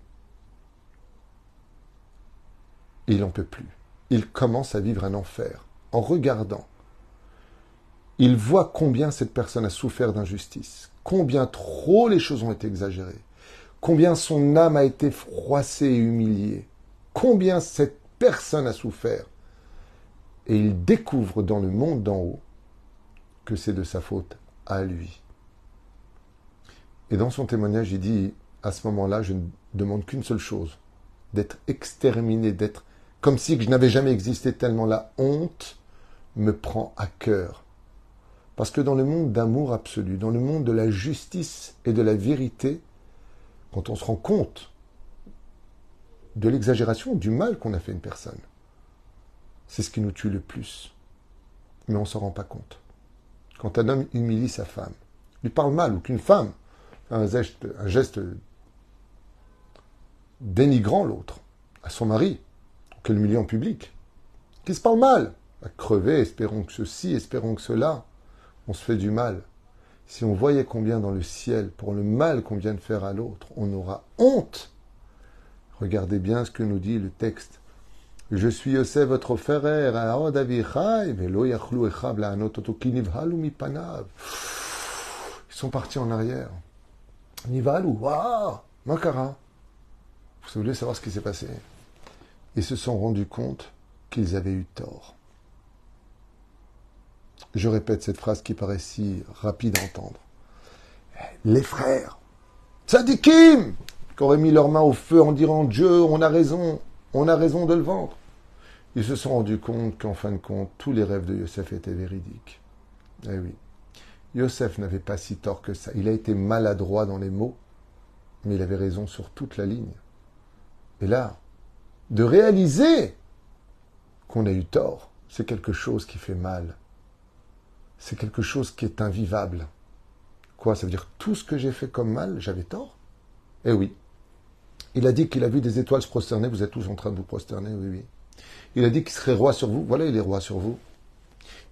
Il n'en peut plus. Il commence à vivre un enfer. En regardant, il voit combien cette personne a souffert d'injustice, combien trop les choses ont été exagérées, combien son âme a été froissée et humiliée, combien cette personne a souffert. Et il découvre dans le monde d'en haut que c'est de sa faute à lui. Et dans son témoignage, il dit, à ce moment-là, je ne demande qu'une seule chose, d'être exterminé, d'être comme si je n'avais jamais existé tellement la honte me prend à cœur. Parce que dans le monde d'amour absolu, dans le monde de la justice et de la vérité, quand on se rend compte de l'exagération, du mal qu'on a fait à une personne, c'est ce qui nous tue le plus. Mais on ne s'en rend pas compte. Quand un homme humilie sa femme, lui parle mal, ou qu'une femme un geste, dénigrant l'autre, à son mari, que le milieu en public, qui se parle mal, à crever, espérons que ceci, espérons que cela, on se fait du mal. Si on voyait combien dans le ciel, pour le mal qu'on vient de faire à l'autre, on aura honte. Regardez bien ce que nous dit le texte. Je suis Yosef, votre frère, ils sont partis en arrière. Nivalou, waouh, Makara. Vous voulez savoir ce qui s'est passé? Ils se sont rendus compte qu'ils avaient eu tort. Je répète cette phrase qui paraît si rapide à entendre. Les frères, tzadikim, qui auraient mis leurs mains au feu en disant Dieu, on a raison, on a raison de le vendre. Ils se sont rendus compte qu'en fin de compte, tous les rêves de Yosef étaient véridiques. Eh oui. Yosef n'avait pas si tort que ça. Il a été maladroit dans les mots, mais il avait raison sur toute la ligne. Et là, de réaliser qu'on a eu tort, c'est quelque chose qui fait mal. C'est quelque chose qui est invivable. Quoi Ça veut dire tout ce que j'ai fait comme mal, j'avais tort? Eh oui. Il a dit qu'il a vu des étoiles se prosterner, vous êtes tous en train de vous prosterner, oui, oui. Il a dit qu'il serait roi sur vous, voilà, il est roi sur vous.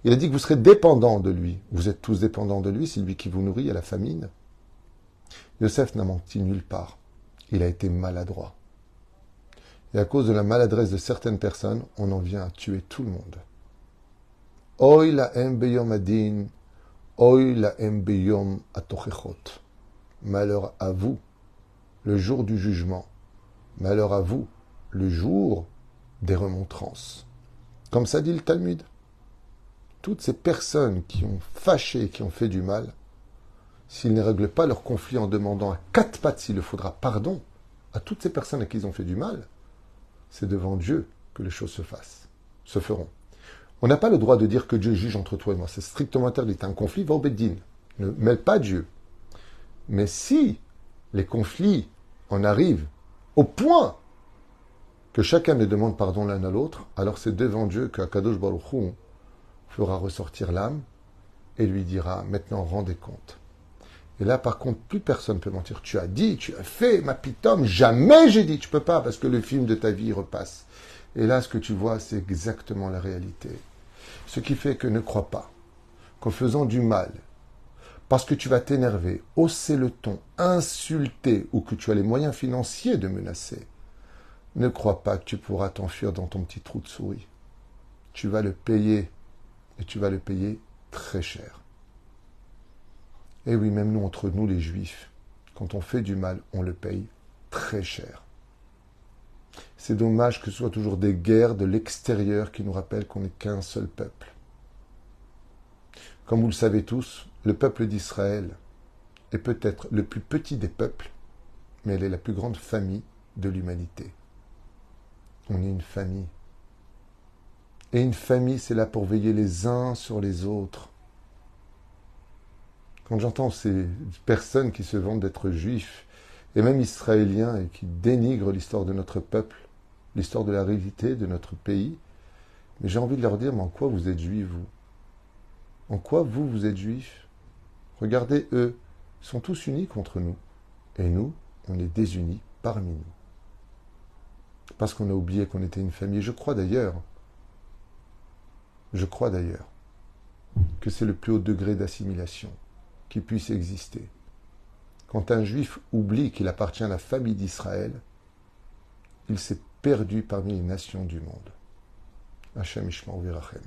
Il a dit que vous serez dépendant de lui. Vous êtes tous dépendants de lui, c'est lui qui vous nourrit à la famine. Yosef n'a menti nulle part. Il a été maladroit. Et à cause de la maladresse de certaines personnes, on en vient à tuer tout le monde. Oy la adin, oy la atochechot. Malheur à vous, le jour du jugement. Malheur à vous, le jour des remontrances. Comme ça dit le Talmud. Toutes ces personnes qui ont fâché, qui ont fait du mal, s'ils ne règlent pas leur conflit en demandant à quatre pattes s'il le faudra pardon à toutes ces personnes à qui ils ont fait du mal, c'est devant Dieu que les choses se fassent, se feront. On n'a pas le droit de dire que Dieu juge entre toi et moi. C'est strictement interdit. Un conflit, va au Beddin. Ne mêle pas Dieu. Mais si les conflits en arrivent au point que chacun ne demande pardon l'un à l'autre, alors c'est devant Dieu qu'Akadosh Baruch fera ressortir l'âme et lui dira maintenant rendez compte. Et là, par contre, plus personne ne peut mentir. Tu as dit, tu as fait, ma pitome, jamais j'ai dit. Tu peux pas, parce que le film de ta vie repasse. Et là, ce que tu vois, c'est exactement la réalité. Ce qui fait que ne crois pas qu'en faisant du mal, parce que tu vas t'énerver, hausser le ton, insulter, ou que tu as les moyens financiers de menacer, ne crois pas que tu pourras t'enfuir dans ton petit trou de souris. Tu vas le payer, et tu vas le payer très cher. Et oui, même nous, entre nous les juifs, quand on fait du mal, on le paye très cher. C'est dommage que ce soit toujours des guerres de l'extérieur qui nous rappellent qu'on n'est qu'un seul peuple. Comme vous le savez tous, le peuple d'Israël est peut-être le plus petit des peuples, mais elle est la plus grande famille de l'humanité. On est une famille. Et une famille, c'est là pour veiller les uns sur les autres. Quand j'entends ces personnes qui se vantent d'être juifs, et même israéliens, et qui dénigrent l'histoire de notre peuple, l'histoire de la réalité de notre pays, mais j'ai envie de leur dire, mais en quoi vous êtes juifs, vous? En quoi vous, vous êtes juifs? Regardez, eux, ils sont tous unis contre nous. Et nous, on est désunis parmi nous. Parce qu'on a oublié qu'on était une famille. Je crois d'ailleurs, je crois d'ailleurs, que c'est le plus haut degré d'assimilation qui puisse exister. Quand un juif oublie qu'il appartient à la famille d'Israël, il s'est perdu parmi les nations du monde. Hachem Virachem.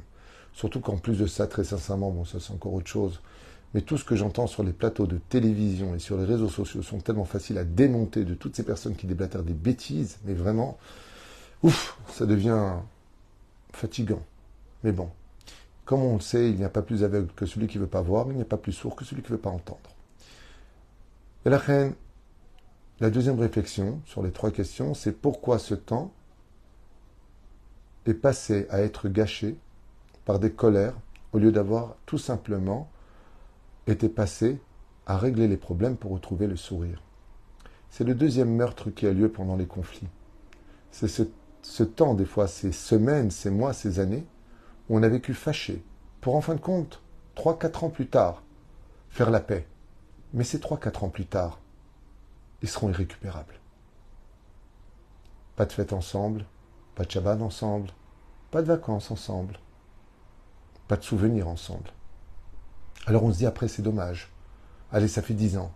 Surtout qu'en plus de ça, très sincèrement, bon, ça c'est encore autre chose, mais tout ce que j'entends sur les plateaux de télévision et sur les réseaux sociaux sont tellement faciles à démonter de toutes ces personnes qui déblatèrent des bêtises, mais vraiment, ouf, ça devient fatigant. Mais bon, comme on le sait, il n'y a pas plus aveugle que celui qui ne veut pas voir, mais il n'y a pas plus sourd que celui qui ne veut pas entendre. Et la deuxième réflexion sur les trois questions, c'est pourquoi ce temps est passé à être gâché par des colères au lieu d'avoir tout simplement été passé à régler les problèmes pour retrouver le sourire. C'est le deuxième meurtre qui a lieu pendant les conflits. C'est ce, temps, des fois, ces semaines, ces mois, ces années, où on a vécu fâché, pour en fin de compte, trois, quatre ans plus tard, faire la paix. Mais ces trois, quatre ans plus tard, ils seront irrécupérables. Pas de fête ensemble, pas de Shabbat ensemble, pas de vacances ensemble, pas de souvenirs ensemble. Alors on se dit après, c'est dommage. Allez, ça fait dix ans.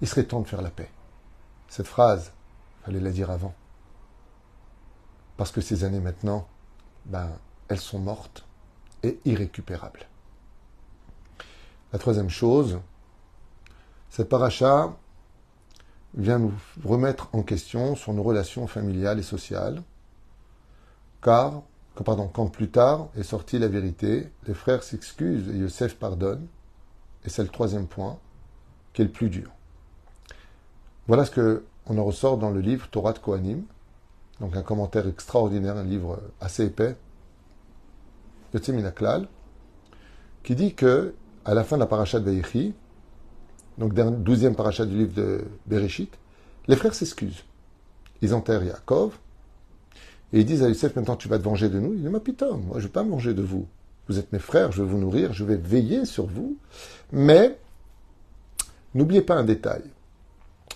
Il serait temps de faire la paix. Cette phrase, fallait la dire avant. Parce que ces années maintenant, ben, elles sont mortes et irrécupérables. La troisième chose, cette paracha vient nous remettre en question sur nos relations familiales et sociales, car, quand plus tard est sortie la vérité, les frères s'excusent et Yosef pardonne, et c'est le troisième point, qui est le plus dur. Voilà ce que on en ressort dans le livre Torah de Kohanim, donc un commentaire extraordinaire, un livre assez épais, de Tseminaklal, qui dit que, à la fin de la paracha de Vaïchi, donc douzième paracha du livre de Bereshit, les frères s'excusent. Ils enterrent Yaakov, et ils disent à Youssef, maintenant tu vas te venger de nous. Il dit, ma putain, moi je ne vais pas me venger de vous. Vous êtes mes frères, je vais vous nourrir, je vais veiller sur vous. Mais, n'oubliez pas un détail.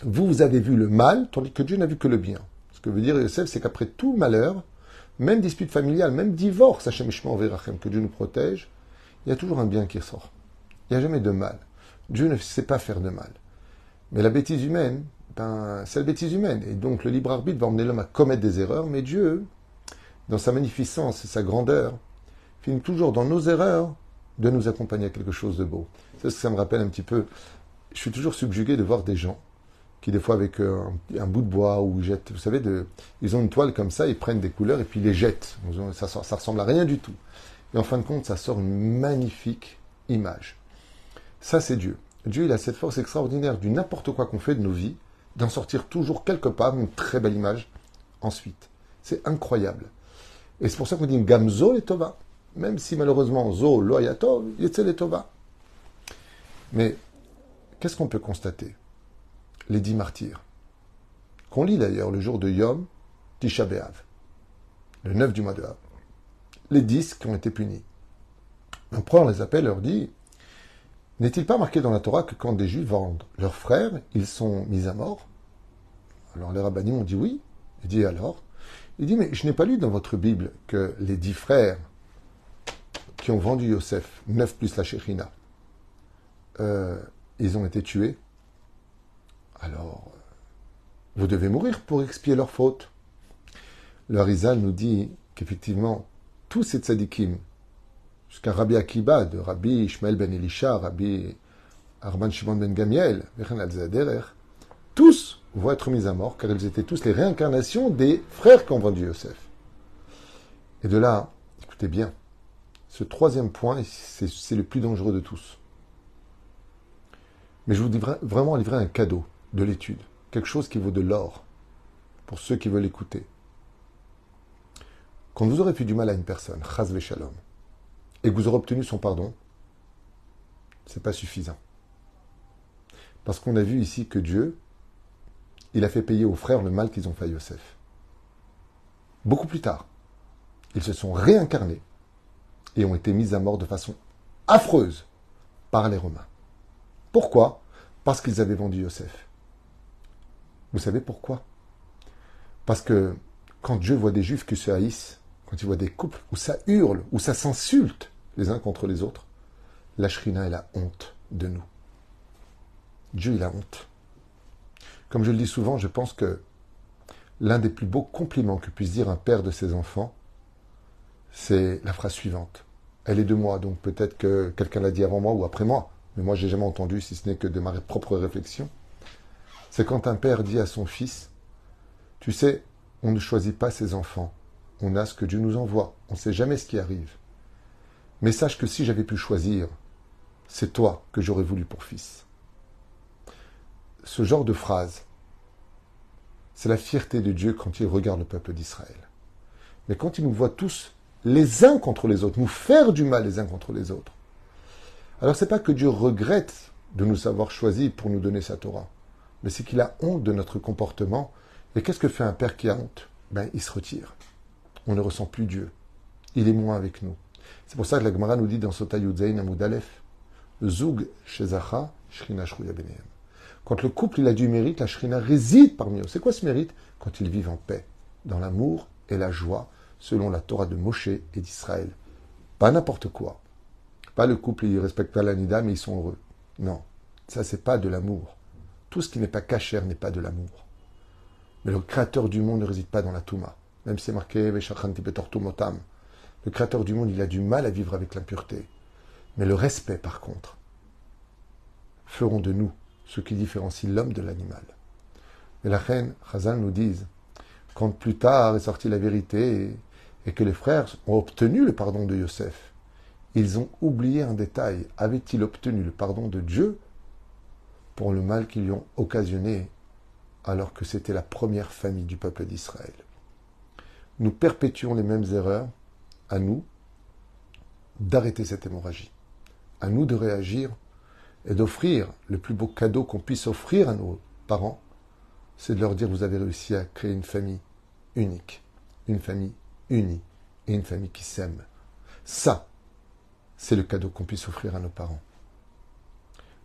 Vous, vous avez vu le mal, tandis que Dieu n'a vu que le bien. Ce que veut dire Youssef, c'est qu'après tout malheur, même dispute familiale, même divorce, Hachem Verachem, que Dieu nous protège, il y a toujours un bien qui ressort. Il n'y a jamais de mal. Dieu ne sait pas faire de mal. Mais la bêtise humaine, ben, c'est la bêtise humaine. Et donc le libre arbitre va emmener l'homme à commettre des erreurs, mais Dieu, dans sa magnificence et sa grandeur, finit toujours dans nos erreurs de nous accompagner à quelque chose de beau. C'est ce que ça me rappelle un petit peu. Je suis toujours subjugué de voir des gens qui des fois avec euh, un, bout de bois ou jettent, vous savez, de, ils ont une toile comme ça, ils prennent des couleurs et puis ils les jettent. Ça, ça ressemble à rien du tout. Et en fin de compte, ça sort une magnifique image. Ça, c'est Dieu. Dieu, il a cette force extraordinaire du n'importe quoi qu'on fait de nos vies, d'en sortir toujours quelque part une très belle image ensuite. C'est incroyable. Et c'est pour ça qu'on dit Gamzo et Tova. Même si malheureusement Zo, Loyatov, Yetzel et Tova. Mais qu'est-ce qu'on peut constater les dix martyrs, qu'on lit d'ailleurs le jour de Yom Tisha B'Av, le 9 du mois de Av. Les dix qui ont été punis. L'empereur les appelle leur dit N'est-il pas marqué dans la Torah que quand des Juifs vendent leurs frères, ils sont mis à mort? Alors les rabbinim ont dit oui. Il dit alors? Il dit Mais je n'ai pas lu dans votre Bible que les dix frères qui ont vendu Yosef, neuf plus la Shechina, euh, ils ont été tués? Alors, vous devez mourir pour expier leurs fautes. Le Harizal nous dit qu'effectivement, tous ces tzadikim, jusqu'à Rabbi Akiba, de Rabbi Ishmael ben Elisha, Rabbi Arman Shimon ben Gamiel, tous vont être mis à mort, car ils étaient tous les réincarnations des frères qui ont vendu Yosef. Et de là, écoutez bien, ce troisième point, c'est le plus dangereux de tous. Mais je vous dis vraiment livrer un cadeau de l'étude, quelque chose qui vaut de l'or pour ceux qui veulent écouter. Quand vous aurez fait du mal à une personne, chas shalom, et que vous aurez obtenu son pardon, c'est pas suffisant. Parce qu'on a vu ici que Dieu, il a fait payer aux frères le mal qu'ils ont fait à Yosef. Beaucoup plus tard, ils se sont réincarnés et ont été mis à mort de façon affreuse par les Romains. Pourquoi? Parce qu'ils avaient vendu Yosef. Vous savez pourquoi? Parce que quand Dieu voit des juifs qui se haïssent, quand il voit des couples où ça hurle, où ça s'insulte les uns contre les autres, la shrina, elle a honte de nous. Dieu, il a honte. Comme je le dis souvent, je pense que l'un des plus beaux compliments que puisse dire un père de ses enfants, c'est la phrase suivante. Elle est de moi, donc peut-être que quelqu'un l'a dit avant moi ou après moi, mais moi j'ai jamais entendu, si ce n'est que de ma propre réflexion. C'est quand un père dit à son fils, tu sais, on ne choisit pas ses enfants, on a ce que Dieu nous envoie, on ne sait jamais ce qui arrive. Mais sache que si j'avais pu choisir, c'est toi que j'aurais voulu pour fils ce genre de phrase, c'est la fierté de Dieu quand il regarde le peuple d'Israël. Mais quand il nous voit tous les uns contre les autres, nous faire du mal les uns contre les autres, alors c'est pas que Dieu regrette de nous avoir choisis pour nous donner sa Torah, mais c'est qu'il a honte de notre comportement. Et qu'est-ce que fait un père qui a honte? Ben, il se retire. On ne ressent plus Dieu. Il est moins avec nous. C'est pour ça que la Gemara nous dit dans Sota Yudzain Amud Aleph, Zug Shezacha Shrina quand le couple il a du mérite, la shrina réside parmi eux. C'est quoi ce mérite? Quand ils vivent en paix, dans l'amour et la joie, selon la Torah de Moshe et d'Israël. Pas n'importe quoi. Pas le couple, ils respectent pas l'anida, mais ils sont heureux. Non, ça c'est pas de l'amour. Tout ce qui n'est pas cachère n'est pas de l'amour. Mais le créateur du monde ne réside pas dans la Touma. Même si c'est marqué Le créateur du monde, il a du mal à vivre avec l'impureté. Mais le respect, par contre, feront de nous ce qui différencie l'homme de l'animal. Mais la reine, Chazal nous dit, quand plus tard est sortie la vérité et que les frères ont obtenu le pardon de Yosef, ils ont oublié un détail. Avaient-ils obtenu le pardon de Dieu pour le mal qu'ils lui ont occasionné alors que c'était la première famille du peuple d'Israël? Nous perpétuons les mêmes erreurs, à nous d'arrêter cette hémorragie, à nous de réagir et d'offrir le plus beau cadeau qu'on puisse offrir à nos parents, c'est de leur dire vous avez réussi à créer une famille unique, une famille unie et une famille qui s'aime. Ça, c'est le cadeau qu'on puisse offrir à nos parents.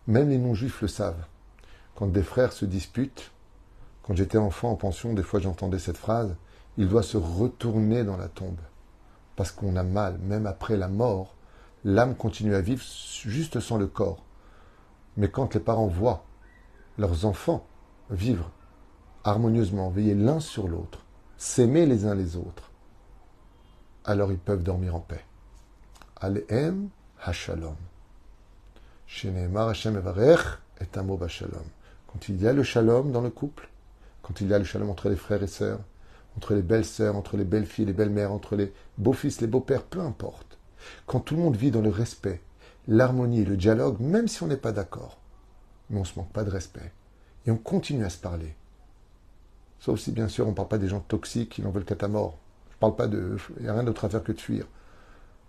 Même les non-juifs le savent. Quand des frères se disputent, quand j'étais enfant en pension, des fois j'entendais cette phrase, il doit se retourner dans la tombe. Parce qu'on a mal, même après la mort, l'âme continue à vivre juste sans le corps. Mais quand les parents voient leurs enfants vivre harmonieusement, veiller l'un sur l'autre, s'aimer les uns les autres, alors ils peuvent dormir en paix. Aleem hashalom. Hashem est un mot bashalom. Quand il y a le shalom dans le couple, quand il y a le shalom entre les frères et sœurs, entre les belles-sœurs, entre les belles-filles, les belles-mères, entre les beaux-fils, les beaux-pères, peu importe. Quand tout le monde vit dans le respect, l'harmonie le dialogue, même si on n'est pas d'accord. Mais on ne se manque pas de respect. Et on continue à se parler. Sauf si, bien sûr, on ne parle pas des gens toxiques qui n'en veulent qu'à ta mort. Je parle pas de. Il n'y a rien d'autre à faire que de fuir.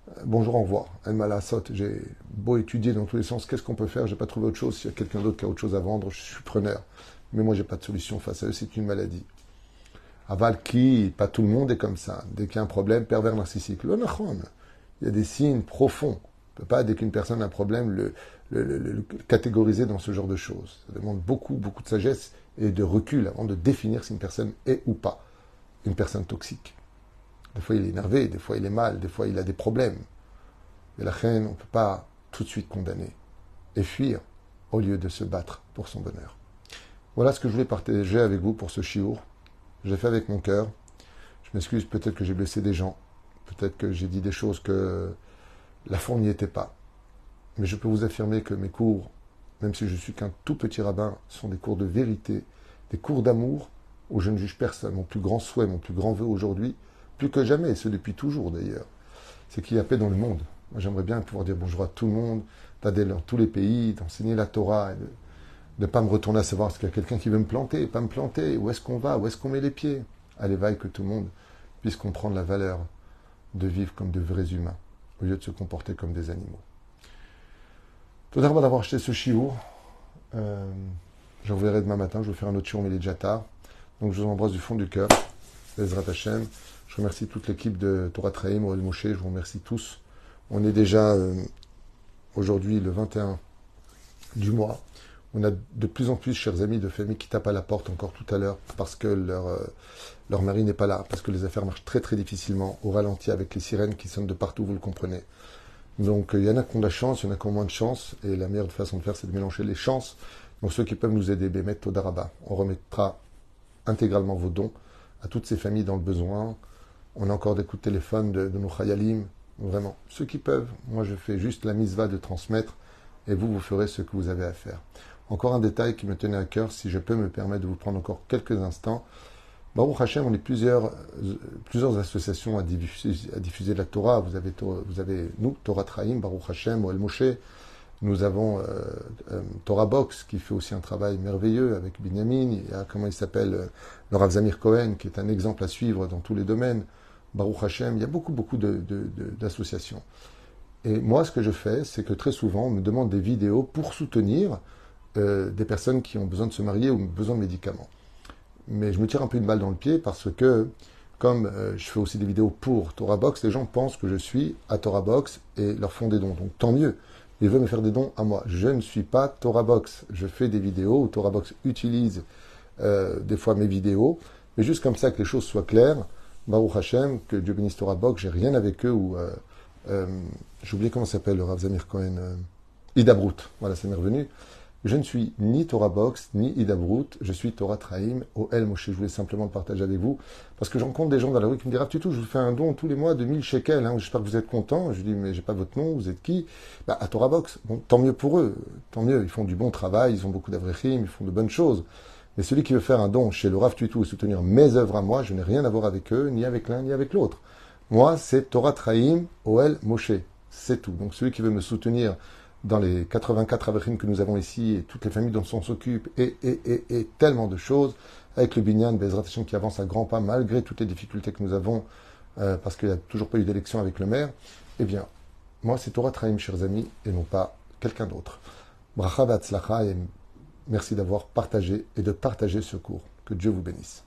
Euh, bonjour, au revoir. Elle m'a la saute. J'ai beau étudier dans tous les sens. Qu'est-ce qu'on peut faire? J'ai pas trouvé autre chose. S'il y a quelqu'un d'autre qui a autre chose à vendre, je suis preneur. Mais moi, j'ai pas de solution face à eux. C'est une maladie. Aval qui, pas tout le monde est comme ça. Dès qu'il y a un problème, pervers narcissique. Le Il y a des signes profonds. On ne peut pas, dès qu'une personne a un problème, le, catégoriser dans ce genre de choses. Ça demande beaucoup, beaucoup de sagesse et de recul avant de définir si une personne est ou pas une personne toxique. Des fois, il est énervé, des fois, il est mal, des fois, il a des problèmes. Et la haine, on ne peut pas tout de suite condamner et fuir au lieu de se battre pour son bonheur. Voilà ce que je voulais partager avec vous pour ce chiour. J'ai fait avec mon cœur. Je m'excuse, peut-être que j'ai blessé des gens. Peut-être que j'ai dit des choses que la fond n'y était pas. Mais je peux vous affirmer que mes cours, même si je suis qu'un tout petit rabbin, sont des cours de vérité des cours d'amour où je ne juge personne. Mon plus grand souhait, mon plus grand vœu aujourd'hui, plus que jamais, et ce depuis toujours d'ailleurs, c'est qu'il y a paix dans le monde. J'aimerais bien pouvoir dire bonjour à tout le monde, d'aller dans tous les pays, d'enseigner la Torah, ne pas me retourner à savoir ce qu'il y a quelqu'un qui veut me planter, pas me planter, où est-ce qu'on va, où est-ce qu'on met les pieds? Allez, vaille que tout le monde puisse comprendre la valeur de vivre comme de vrais humains, au lieu de se comporter comme des animaux. Tout d'abord d'avoir acheté ce chiour. Euh, J'en verrai demain matin, je vais faire un autre chiour, mais il est déjà tard. Donc je vous embrasse du fond du cœur. Ezrat Hashem. Je remercie toute l'équipe de Torah Traim, Orel Moshe, je vous remercie tous. On est déjà euh, aujourd'hui le 21 du mois. On a de plus en plus, chers amis de famille, qui tapent à la porte encore tout à l'heure parce que leur, euh, leur mari n'est pas là, parce que les affaires marchent très très difficilement, au ralenti avec les sirènes qui sonnent de partout, vous le comprenez. Donc il y en a qui ont de la chance, il y en a qui ont moins de chance, et la meilleure façon de faire, c'est de mélanger les chances. Donc ceux qui peuvent nous aider, Bémet Todaraba, on remettra intégralement vos dons à toutes ces familles dans le besoin. On a encore des coups de téléphone de, de nos Khayalim, vraiment. Ceux qui peuvent, moi je fais juste la misva de transmettre, et vous, vous ferez ce que vous avez à faire. Encore un détail qui me tenait à cœur, si je peux me permettre de vous prendre encore quelques instants. Baruch Hashem, on est plusieurs, associations à diffuser, à la Torah. Vous avez, vous avez nous, Torah Traim, Baruch Hashem, El Moshe. Nous avons euh, euh, Torah Box qui fait aussi un travail merveilleux avec Binyamin. Il y a, comment il s'appelle, euh, le Rav Zamir Cohen qui est un exemple à suivre dans tous les domaines. Baruch Hashem, il y a beaucoup, beaucoup d'associations. Et moi, ce que je fais, c'est que très souvent, on me demande des vidéos pour soutenir euh, des personnes qui ont besoin de se marier ou besoin de médicaments. Mais je me tire un peu une balle dans le pied parce que, comme euh, je fais aussi des vidéos pour Torah Box, les gens pensent que je suis à Torah Box et leur font des dons. Donc tant mieux. Ils veulent me faire des dons à moi. Je ne suis pas Torah Box. Je fais des vidéos où Torah Box utilise euh, des fois mes vidéos. Mais juste comme ça, que les choses soient claires, Baruch Hashem, que Dieu bénisse Torah Box, j'ai rien avec eux ou. Euh, euh, j'ai oublié comment s'appelle le Rav Zamir Cohen. Ida Brut. Voilà, c'est m'est revenu. Je ne suis ni Torah Box, ni Ida Brut, je suis Torah Traim, OL Moshe. Je voulais simplement le partager avec vous, parce que je rencontre des gens dans la rue qui me disent, tout, je vous fais un don tous les mois de 1000 shekels, hein, j'espère que vous êtes contents. Je dis, mais j'ai pas votre nom, vous êtes qui? Bah, À Torah Box. Tant mieux pour eux, tant mieux, ils font du bon travail, ils ont beaucoup d'avrechim, ils font de bonnes choses. Mais celui qui veut faire un don chez le Rav Tutu et soutenir mes œuvres à moi, je n'ai rien à voir avec eux, ni avec l'un, ni avec l'autre. Moi, c'est Torah Traim, OL Moshe. C'est tout. Donc celui qui veut me soutenir dans les 84 avrines que nous avons ici et toutes les familles dont on s'occupe et, et, et, et, tellement de choses avec le Binyan Bezrat qui avance à grands pas malgré toutes les difficultés que nous avons euh, parce qu'il n'y a toujours pas eu d'élection avec le maire, eh bien, moi c'est Torah Traim, chers amis, et non pas quelqu'un d'autre. Bracha et merci d'avoir partagé et de partager ce cours. Que Dieu vous bénisse.